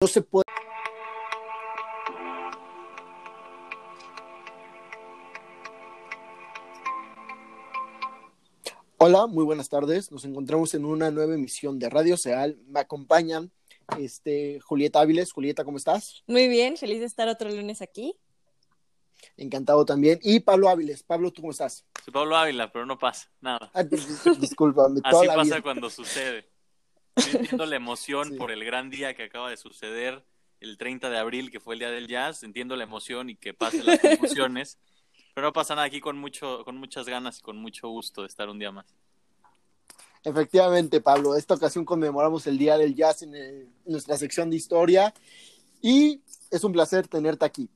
no se puede Hola, muy buenas tardes. Nos encontramos en una nueva emisión de Radio Seal. Me acompañan este, Julieta Áviles. Julieta, ¿cómo estás? Muy bien, feliz de estar otro lunes aquí. Encantado también. Y Pablo Áviles. Pablo, ¿tú cómo estás? Soy Pablo Ávila, pero no pasa nada. Ay, discúlpame. Así pasa cuando sucede. Entiendo la emoción por el gran día que acaba de suceder el 30 de abril, que fue el día del jazz. Entiendo la emoción y que pasen las emociones. Pero no pasa nada aquí con, mucho, con muchas ganas y con mucho gusto de estar un día más. Efectivamente, Pablo. Esta ocasión conmemoramos el Día del Jazz en, nuestra sección de historia y es un placer tenerte aquí.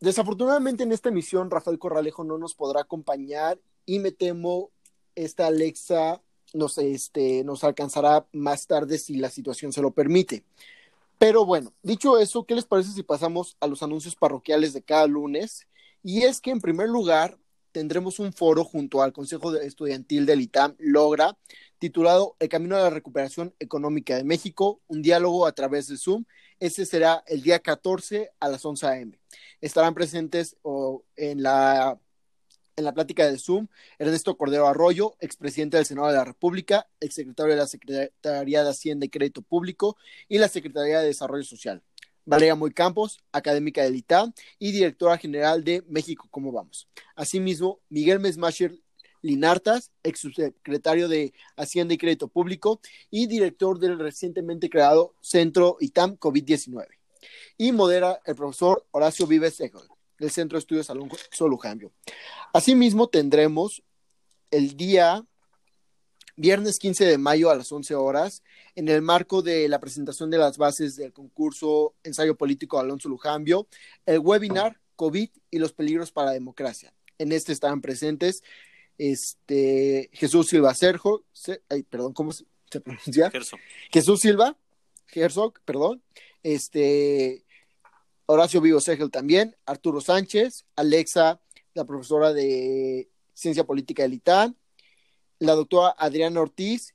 Desafortunadamente en esta emisión Rafael Corralejo no nos podrá acompañar y me temo esta Alexa nos, este, nos alcanzará más tarde si la situación se lo permite. Pero bueno, dicho eso, ¿qué les parece si pasamos a los anuncios parroquiales de cada lunes? Y es que en primer lugar tendremos un foro junto al Consejo Estudiantil del ITAM, Logra, titulado El Camino a la Recuperación Económica de México, un diálogo a través de Zoom. Ese será el día 14 a las 11 a.m. Estarán presentes en la en la plática de Zoom, Ernesto Cordero Arroyo, expresidente del Senado de la República, exsecretario de la Secretaría de Hacienda y Crédito Público y la Secretaría de Desarrollo Social. Valeria Muy Campos, académica del ITA y directora general de México ¿Cómo Vamos? Asimismo, Miguel Mesmacher Linartas, ex subsecretario de Hacienda y Crédito Público y director del recientemente creado Centro ITAM COVID-19. Y modera el profesor Horacio Vives Egel, del Centro de Estudios Alonso Lujambio. Asimismo, tendremos el día viernes 15 de mayo a las 11 horas, en el marco de la presentación de las bases del concurso Ensayo Político Alonso Lujambio, el webinar COVID y los peligros para la democracia. En este estarán presentes este, Jesús Silva Sergio, perdón, ¿cómo se, pronuncia? Jesús Silva, Herzog, perdón, este, Horacio Vivo Segel también, Arturo Sánchez, Alexa, la profesora de Ciencia Política del ITAN, la doctora Adriana Ortiz,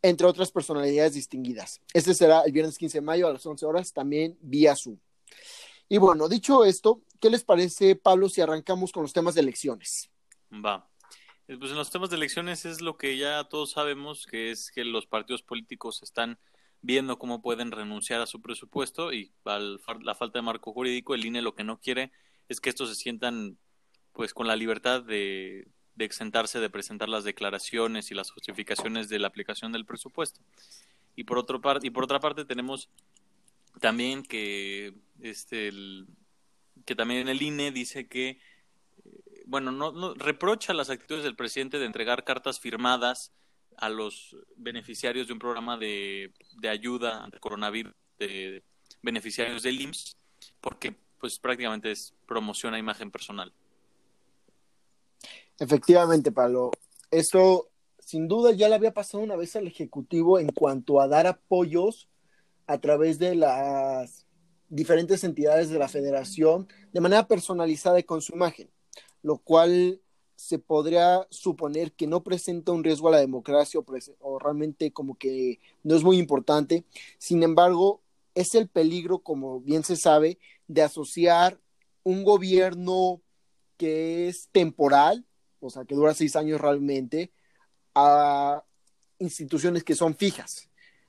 entre otras personalidades distinguidas. Este será el viernes 15 de mayo a las 11 horas, también vía Zoom. Y bueno, dicho esto, ¿qué les parece, Pablo, si arrancamos con los temas de elecciones? Va. Eh, pues en los temas de elecciones es lo que ya todos sabemos, que es que los partidos políticos están viendo cómo pueden renunciar a su presupuesto y al la falta de marco jurídico, el INE lo que no quiere es que estos se sientan pues con la libertad de, de exentarse de presentar las declaraciones y las justificaciones de la aplicación del presupuesto. Y por, otro par y por otra parte tenemos también que, este, el, que también el INE dice que, eh, bueno, no, no, reprocha las actitudes del presidente de entregar cartas firmadas a los beneficiarios de un programa de, de ayuda ante coronavirus, de beneficiarios del IMSS, porque pues prácticamente es promoción a imagen personal. Efectivamente, Pablo. Esto sin duda ya le había pasado una vez al Ejecutivo en cuanto a dar apoyos a través de las diferentes entidades de la federación de manera personalizada y con su imagen, lo cual se podría suponer que no presenta un riesgo a la democracia o, realmente como que no es muy importante. Sin embargo, es el peligro, como bien se sabe, de asociar un gobierno que es temporal o sea, que dura seis años realmente, a instituciones que son fijas.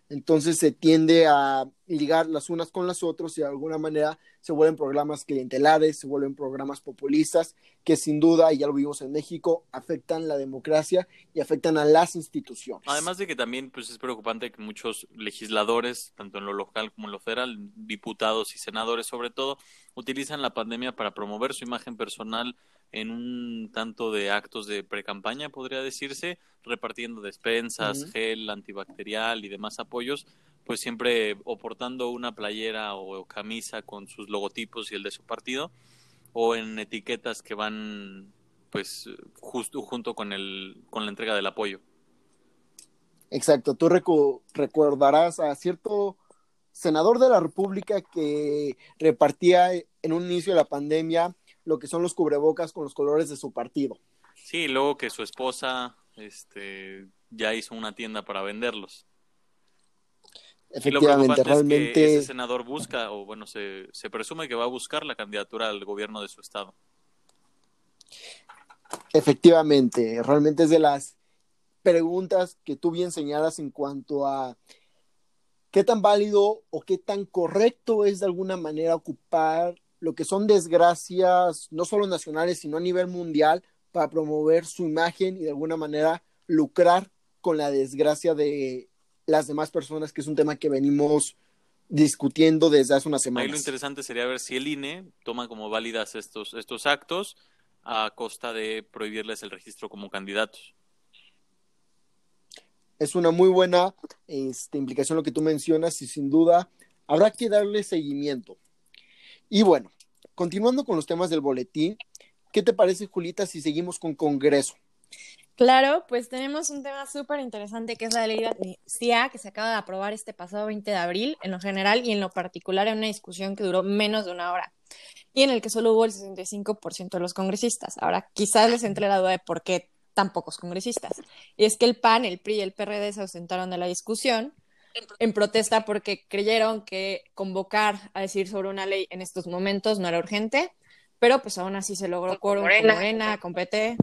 Entonces se tiende a ligar las unas con las otras y de alguna manera se vuelven programas clientelares, se vuelven programas populistas que sin duda, y ya lo vimos en México, afectan la democracia y afectan a las instituciones. Además de que también pues, es preocupante que muchos legisladores, tanto en lo local como en lo federal, diputados y senadores sobre todo, utilizan la pandemia para promover su imagen personal en un tanto de actos de precampaña, podría decirse, repartiendo despensas, gel antibacterial y demás apoyos, pues siempre o portando una playera o camisa con sus logotipos y el de su partido, o en etiquetas que van pues justo junto con el con la entrega del apoyo. Exacto, tú recordarás a cierto senador de la República que repartía en un inicio de la pandemia lo que son los cubrebocas con los colores de su partido. Sí, luego que su esposa este, ya hizo una tienda para venderlos. Efectivamente, realmente. Es que ese senador busca, o bueno, se, se presume que va a buscar la candidatura al gobierno de su estado. Efectivamente, realmente es de las preguntas que tú bien señalas en cuanto a qué tan válido o qué tan correcto es de alguna manera ocupar lo que son desgracias, no solo nacionales, sino a nivel mundial, para promover su imagen y de alguna manera lucrar con la desgracia de las demás personas, que es un tema que venimos discutiendo desde hace unas semanas. Ahí lo interesante sería ver si el INE toma como válidas estos, estos actos a costa de prohibirles el registro como candidatos. Es una muy buena este, implicación lo que tú mencionas y sin duda habrá que darle seguimiento. Y bueno, continuando con los temas del boletín, ¿qué te parece, Julita, si seguimos con Congreso? Claro, pues tenemos un tema súper interesante que es la ley de amnistía que se acaba de aprobar este pasado 20 de abril en lo general y en lo particular en una discusión que duró menos de una hora y en el que solo hubo el 65% de los congresistas. Ahora, quizás les entre la duda de por qué tan pocos congresistas. Y es que el PAN, el PRI y el PRD se ausentaron de la discusión en protesta porque creyeron que convocar a decir sobre una ley en estos momentos no era urgente, pero pues aún así se logró quórum con Morena, con PT,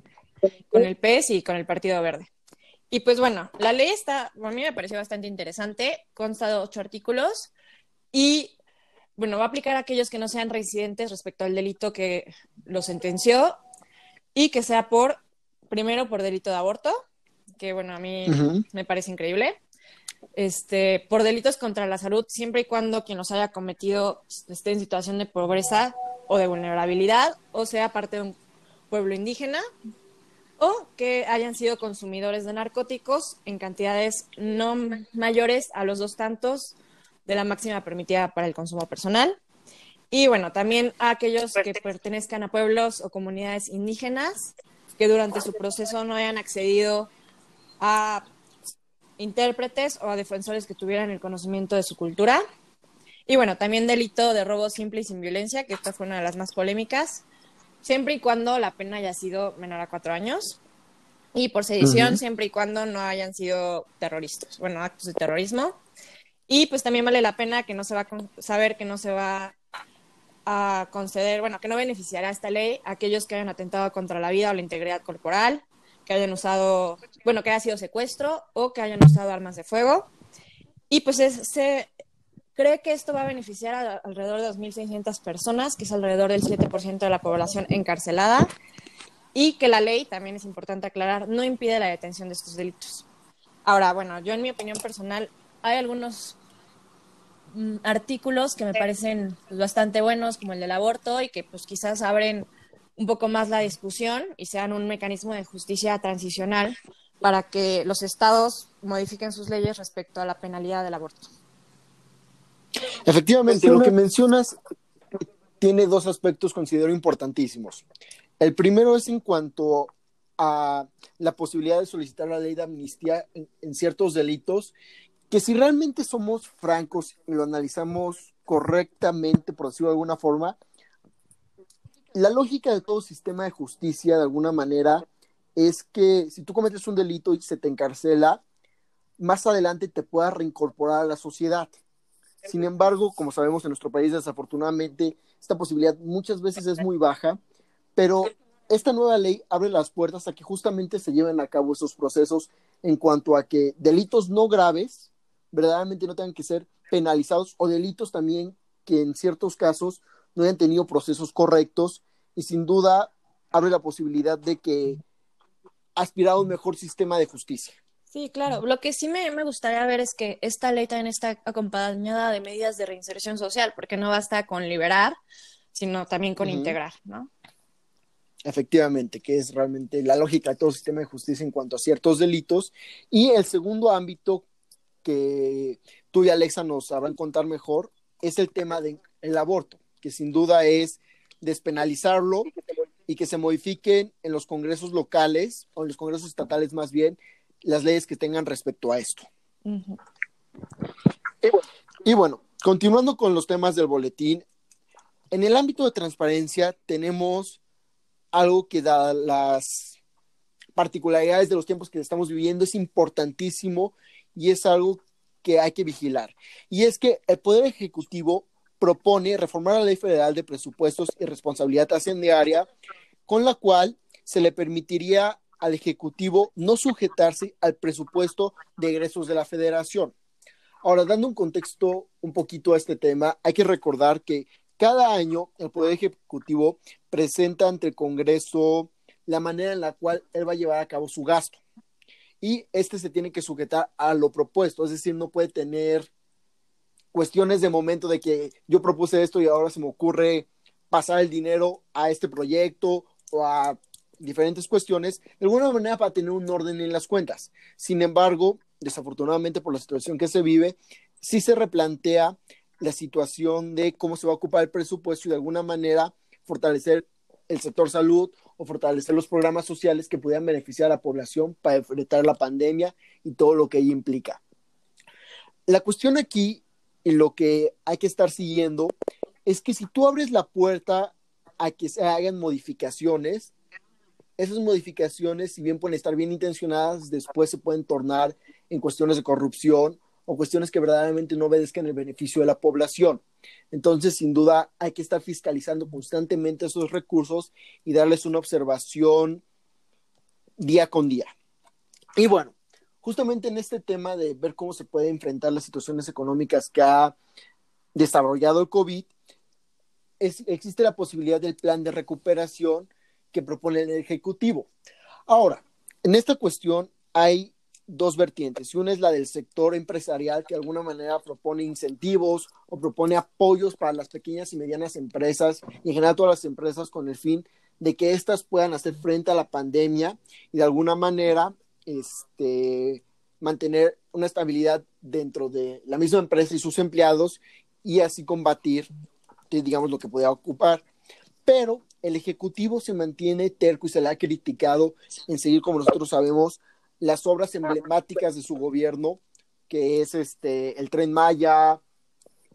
con el PES y con el Partido Verde. Y pues bueno, la ley está, a mí me pareció bastante interesante, consta de ocho artículos y bueno, va a aplicar a aquellos que no sean residentes respecto al delito que lo sentenció y que sea por, primero por delito de aborto, que bueno, a mí me parece increíble este, por delitos contra la salud, siempre y cuando quien los haya cometido esté en situación de pobreza o de vulnerabilidad, o sea parte de un pueblo indígena, o que hayan sido consumidores de narcóticos en cantidades no mayores a los dos tantos de la máxima permitida para el consumo personal. Y bueno, también a aquellos que pertenezcan a pueblos o comunidades indígenas que durante su proceso no hayan accedido a intérpretes o a defensores que tuvieran el conocimiento de su cultura. Y bueno, también delito de robo simple y sin violencia, que esta fue una de las más polémicas, siempre y cuando la pena haya sido menor a cuatro años. Y por sedición, siempre y cuando no hayan sido terroristas, bueno, actos de terrorismo. Y pues también vale la pena que no se va a saber que no se va a conceder, bueno, que no beneficiará esta ley a aquellos que hayan atentado contra la vida o la integridad corporal, que hayan usado, bueno, que haya sido secuestro o que hayan usado armas de fuego. Y pues se cree que esto va a beneficiar a alrededor de 2.600 personas, que es alrededor del 7% de la población encarcelada, y que la ley, también es importante aclarar, no impide la detención de estos delitos. Ahora, bueno, yo en mi opinión personal, hay algunos mm, artículos que me parecen pues, bastante buenos, como el del aborto, y que pues quizás abren un poco más la discusión y sean un mecanismo de justicia transicional para que los estados modifiquen sus leyes respecto a la penalidad del aborto. Efectivamente, lo que mencionas tiene dos aspectos considero importantísimos. El primero es en cuanto a la posibilidad de solicitar la ley de amnistía en, en ciertos delitos, que si realmente somos francos y lo analizamos correctamente, por decirlo de alguna forma, la lógica de todo sistema de justicia, de alguna manera, es que si tú cometes un delito y se te encarcela, más adelante te puedas reincorporar a la sociedad. Sin embargo, como sabemos en nuestro país, desafortunadamente, esta posibilidad muchas veces es muy baja, pero esta nueva ley abre las puertas a que justamente se lleven a cabo esos procesos en cuanto a que delitos no graves verdaderamente no tengan que ser penalizados o delitos también que en ciertos casos no hayan tenido procesos correctos y sin duda abre la posibilidad de que aspirar a un mejor sistema de justicia. Sí, claro. Lo que sí me, gustaría ver es que esta ley también está acompañada de medidas de reinserción social, porque no basta con liberar, sino también con integrar, ¿no? Efectivamente, que es realmente la lógica de todo sistema de justicia en cuanto a ciertos delitos. Y el segundo ámbito que tú y Alexa nos sabrán contar mejor es el tema del aborto, que sin duda es despenalizarlo y que se modifiquen en los congresos locales o en los congresos estatales más bien las leyes que tengan respecto a esto. y, bueno, continuando con los temas del boletín, en el ámbito de transparencia tenemos algo que da las particularidades de los tiempos que estamos viviendo, es importantísimo y es algo que hay que vigilar. Y es que el Poder Ejecutivo propone reformar la Ley Federal de Presupuestos y Responsabilidad Hacendaria, con la cual se le permitiría al Ejecutivo no sujetarse al presupuesto de egresos de la Federación. Ahora, dando un contexto un poquito a este tema, hay que recordar que cada año el Poder Ejecutivo presenta ante el Congreso la manera en la cual él va a llevar a cabo su gasto. Y este se tiene que sujetar a lo propuesto, es decir, no puede tener cuestiones de momento de que yo propuse esto y ahora se me ocurre pasar el dinero a este proyecto o a diferentes cuestiones, de alguna manera para tener un orden en las cuentas. Sin embargo, desafortunadamente por la situación que se vive, sí se replantea la situación de cómo se va a ocupar el presupuesto y de alguna manera fortalecer el sector salud o fortalecer los programas sociales que pudieran beneficiar a la población para enfrentar la pandemia y todo lo que ello implica. La cuestión aquí lo que hay que estar siguiendo es que si tú abres la puerta a que se hagan modificaciones, esas modificaciones, si bien pueden estar bien intencionadas, después se pueden tornar en cuestiones de corrupción o cuestiones que verdaderamente no obedezcan el beneficio de la población. Entonces, sin duda, hay que estar fiscalizando constantemente esos recursos y darles una observación día con día. Y bueno, justamente en este tema de ver cómo se puede enfrentar las situaciones económicas que ha desarrollado el COVID, existe la posibilidad del plan de recuperación que propone el Ejecutivo. Ahora, en esta cuestión hay dos vertientes. Una es la del sector empresarial que de alguna manera propone incentivos o propone apoyos para las pequeñas y medianas empresas y en general todas las empresas con el fin de que éstas puedan hacer frente a la pandemia y de alguna manera este, mantener una estabilidad dentro de la misma empresa y sus empleados y así combatir, digamos, lo que pueda ocupar. Pero el Ejecutivo se mantiene terco y se le ha criticado en seguir, como nosotros sabemos, las obras emblemáticas de su gobierno, que es este el Tren Maya,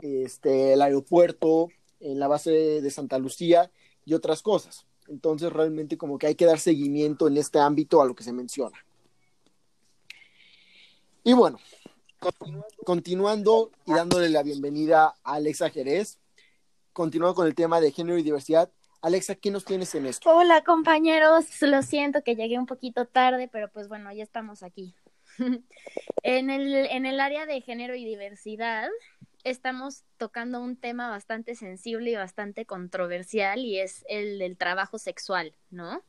este el aeropuerto, en la base de Santa Lucía y otras cosas. Entonces, realmente como que hay que dar seguimiento en este ámbito a lo que se menciona. Y bueno, continuando y dándole la bienvenida a Alexa Jerez, continuando con el tema de género y diversidad, Alexa, ¿qué nos tienes en esto? Hola compañeros, lo siento que llegué un poquito tarde, pero pues bueno, ya estamos aquí. en, el, en el área de género y diversidad estamos tocando un tema bastante sensible y bastante controversial y es el del trabajo sexual, ¿no?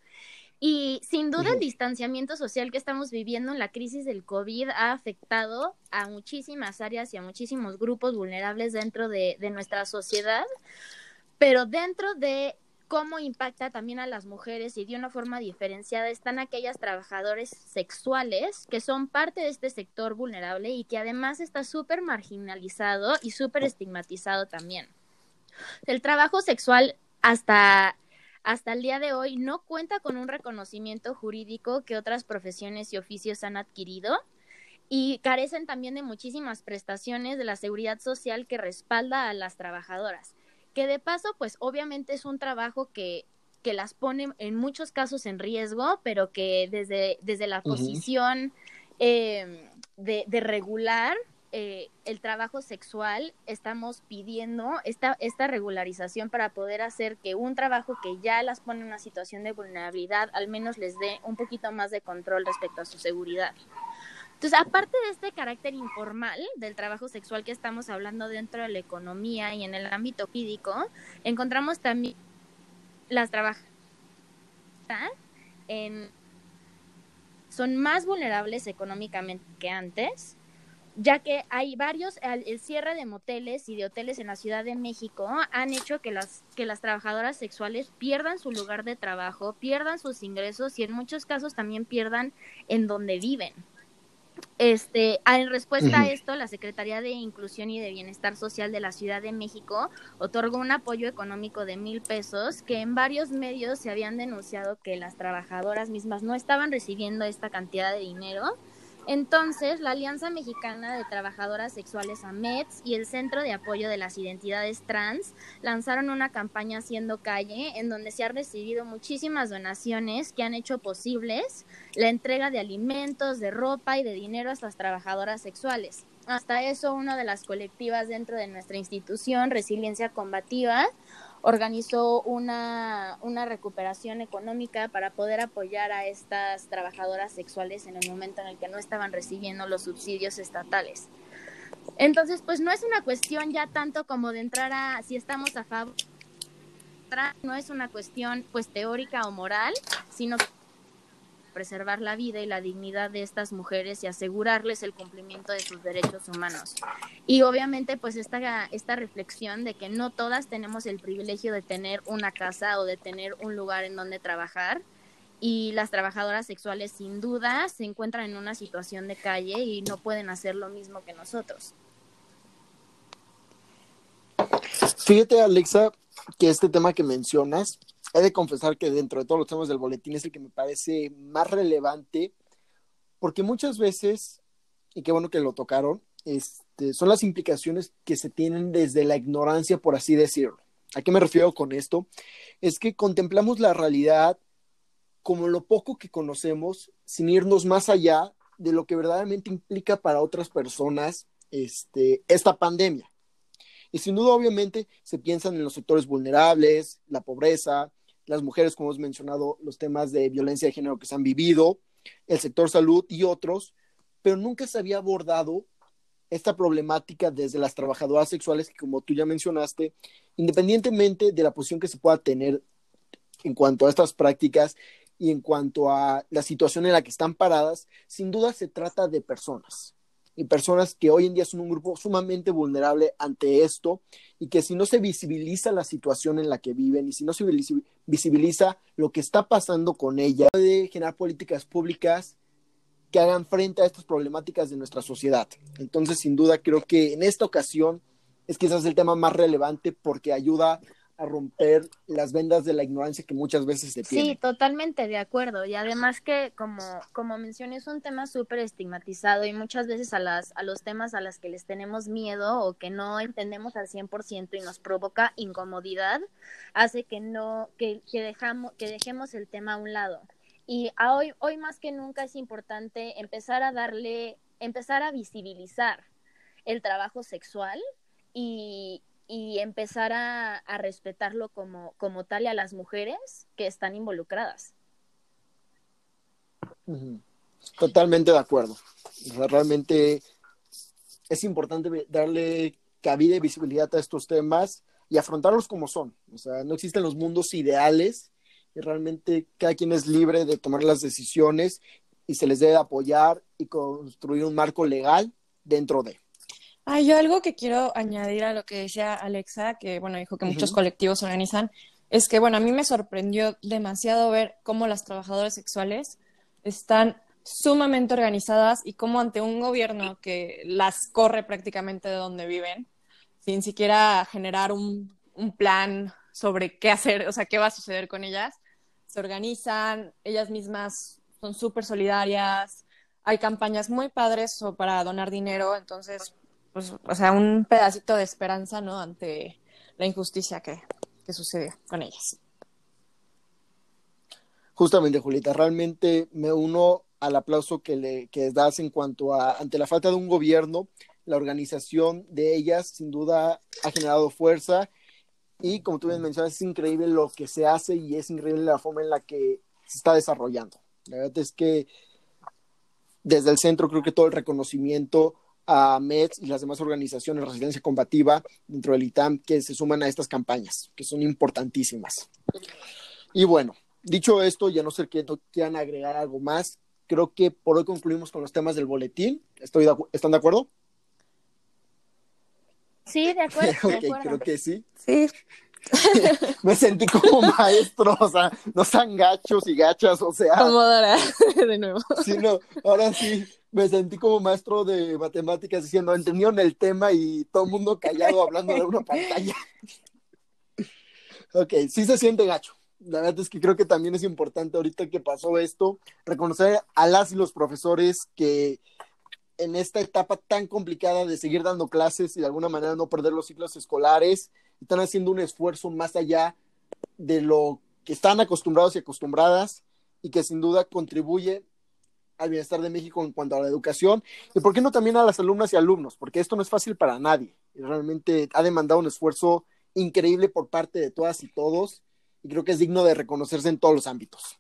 Y sin duda el distanciamiento social que estamos viviendo en la crisis del COVID ha afectado a muchísimas áreas y a muchísimos grupos vulnerables dentro de, de nuestra sociedad, pero dentro de cómo impacta también a las mujeres y de una forma diferenciada están aquellas trabajadores sexuales que son parte de este sector vulnerable y que además está súper marginalizado y súper estigmatizado también. El trabajo sexual hasta hasta el día de hoy no cuenta con un reconocimiento jurídico que otras profesiones y oficios han adquirido y carecen también de muchísimas prestaciones de la seguridad social que respalda a las trabajadoras que de paso, pues obviamente es un trabajo que, que las pone en muchos casos en riesgo, pero que desde, desde la posición em, de, de, regular eh, el trabajo sexual, estamos pidiendo esta, esta regularización para poder hacer que un trabajo que ya las pone en una situación de vulnerabilidad, al menos les dé un poquito más de control respecto a su seguridad. Entonces, aparte de este carácter informal del trabajo sexual que estamos hablando dentro de la economía y en el ámbito jurídico, encontramos también las trabajadoras son más vulnerables económicamente que antes, ya que hay varios, el cierre de moteles y de hoteles en la Ciudad de México han hecho que las, que las trabajadoras sexuales pierdan su lugar de trabajo, pierdan sus ingresos y en muchos casos también pierdan en donde viven. Este, en respuesta a esto, la Secretaría de Inclusión y de Bienestar Social de la Ciudad de México otorgó un apoyo económico de mil pesos que en varios medios se habían denunciado que las trabajadoras mismas no estaban recibiendo esta cantidad de dinero entonces, la Alianza Mexicana de Trabajadoras Sexuales AMETS y el Centro de Apoyo de las Identidades Trans lanzaron una campaña Haciendo Calle en donde se han recibido muchísimas donaciones que han hecho posibles la entrega de alimentos, de ropa y de dinero a estas trabajadoras sexuales. hasta eso, una de las colectivas dentro de nuestra institución, Resiliencia Combativa, organizó una, una recuperación económica para poder apoyar a estas trabajadoras sexuales en el momento en el que no estaban recibiendo los subsidios estatales. Entonces, pues no es una cuestión ya tanto como de entrar a si estamos a favor, no es una cuestión pues teórica o moral, sino preservar la vida y la dignidad de estas mujeres y asegurarles el cumplimiento de sus derechos humanos. Y obviamente pues esta, esta reflexión de que no todas tenemos el privilegio de tener una casa o de tener un lugar en donde trabajar y las trabajadoras sexuales sin duda se encuentran en una situación de calle y no pueden hacer lo mismo que nosotros. Fíjate Alexa que este tema que mencionas he de confesar que dentro de todos los temas del boletín es el que me parece más relevante, porque muchas veces, y qué bueno que lo tocaron, este, son las implicaciones que se tienen desde la ignorancia, por así decirlo. ¿A qué me refiero con esto? Es que contemplamos la realidad como lo poco que conocemos, sin irnos más allá de lo que verdaderamente implica para otras personas este, esta pandemia. Y sin duda, obviamente, se piensan en los sectores vulnerables, la pobreza, las mujeres, como hemos mencionado, los temas de violencia de género que se han vivido, el sector salud y otros, pero nunca se había abordado esta problemática desde las trabajadoras sexuales que, como tú ya mencionaste, independientemente de la posición que se pueda tener en cuanto a estas prácticas y en cuanto a la situación en la que están paradas, sin duda se trata de personas y personas que hoy en día son un grupo sumamente vulnerable ante esto y que si no se visibiliza la situación en la que viven y si no se visibiliza lo que está pasando con ella, puede generar políticas públicas que hagan frente a estas problemáticas de nuestra sociedad. Entonces, sin duda, creo que en esta ocasión es quizás el tema más relevante porque ayuda a romper las vendas de la ignorancia que muchas veces se tiene. Sí, totalmente de acuerdo. Y además que, como, como mencioné, es un tema súper estigmatizado y muchas veces a, las, a los temas a los que les tenemos miedo o que no entendemos al 100% y nos provoca incomodidad, hace que, no, que, que, dejamos, que dejemos el tema a un lado. Y hoy, hoy más que nunca es importante empezar a darle, empezar a visibilizar el trabajo sexual y, y empezar a, a respetarlo como, como tal y a las mujeres que están involucradas. Totalmente de acuerdo. realmente es importante darle cabida y visibilidad a estos temas y afrontarlos como son. O sea, no existen los mundos ideales y realmente cada quien es libre de tomar las decisiones y se les debe apoyar y construir un marco legal dentro de. Hay yo algo que quiero añadir a lo que decía Alexa, que bueno, dijo que muchos colectivos organizan, es que bueno, a mí me sorprendió demasiado ver cómo las trabajadoras sexuales están sumamente organizadas y cómo ante un gobierno que las corre prácticamente de donde viven, sin siquiera generar un, un plan sobre qué hacer, o sea, qué va a suceder con ellas, se organizan, ellas mismas son súper solidarias, hay campañas muy padres para donar dinero, entonces pues, o sea, un pedacito de esperanza, ¿no? Ante la injusticia que, que sucedió con ellas. Justamente, Julieta, realmente me uno al aplauso que le que das en cuanto a, ante la falta de un gobierno, la organización de ellas sin duda ha generado fuerza y como tú bien mencionas, es increíble lo que se hace y es increíble la forma en la que se está desarrollando. La verdad es que desde el centro creo que todo el reconocimiento a MEDS y las demás organizaciones de resistencia combativa dentro del ITAM que se suman a estas campañas, que son importantísimas. Y bueno, dicho esto, ya no sé que no quieran agregar algo más, creo que por hoy concluimos con los temas del boletín. Estoy ¿Están de acuerdo? Sí, de acuerdo. creo que sí. Sí. me sentí como maestro, o sea, no sean gachos y gachas, o sea. Como de nuevo. Sí, no, ahora sí, me sentí como maestro de matemáticas diciendo, entendieron el tema y todo el mundo callado hablando de una pantalla. ok, sí se siente gacho. La verdad es que creo que también es importante ahorita que pasó esto, reconocer a las y los profesores que en esta etapa tan complicada de seguir dando clases y de alguna manera no perder los ciclos escolares, están haciendo un esfuerzo más allá de lo que están acostumbrados y acostumbradas y que sin duda contribuye al bienestar de México en cuanto a la educación y por qué no también a las alumnas y alumnos, porque esto no es fácil para nadie. Realmente ha demandado un esfuerzo increíble por parte de todas y todos y creo que es digno de reconocerse en todos los ámbitos.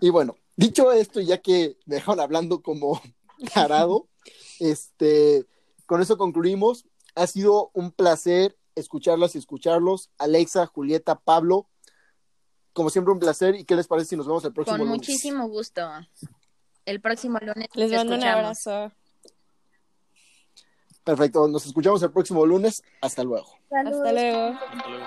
Y bueno, dicho esto, ya que me dejaron hablando como tarado, este, con eso concluimos. Ha sido un placer escucharlas y escucharlos. Alexa, Julieta, Pablo, como siempre un placer. ¿Y qué les parece si nos vemos el próximo Con lunes? muchísimo gusto. El próximo lunes. Les mando un abrazo. Perfecto, nos escuchamos el próximo lunes. Hasta luego. Hasta luego. Hasta luego.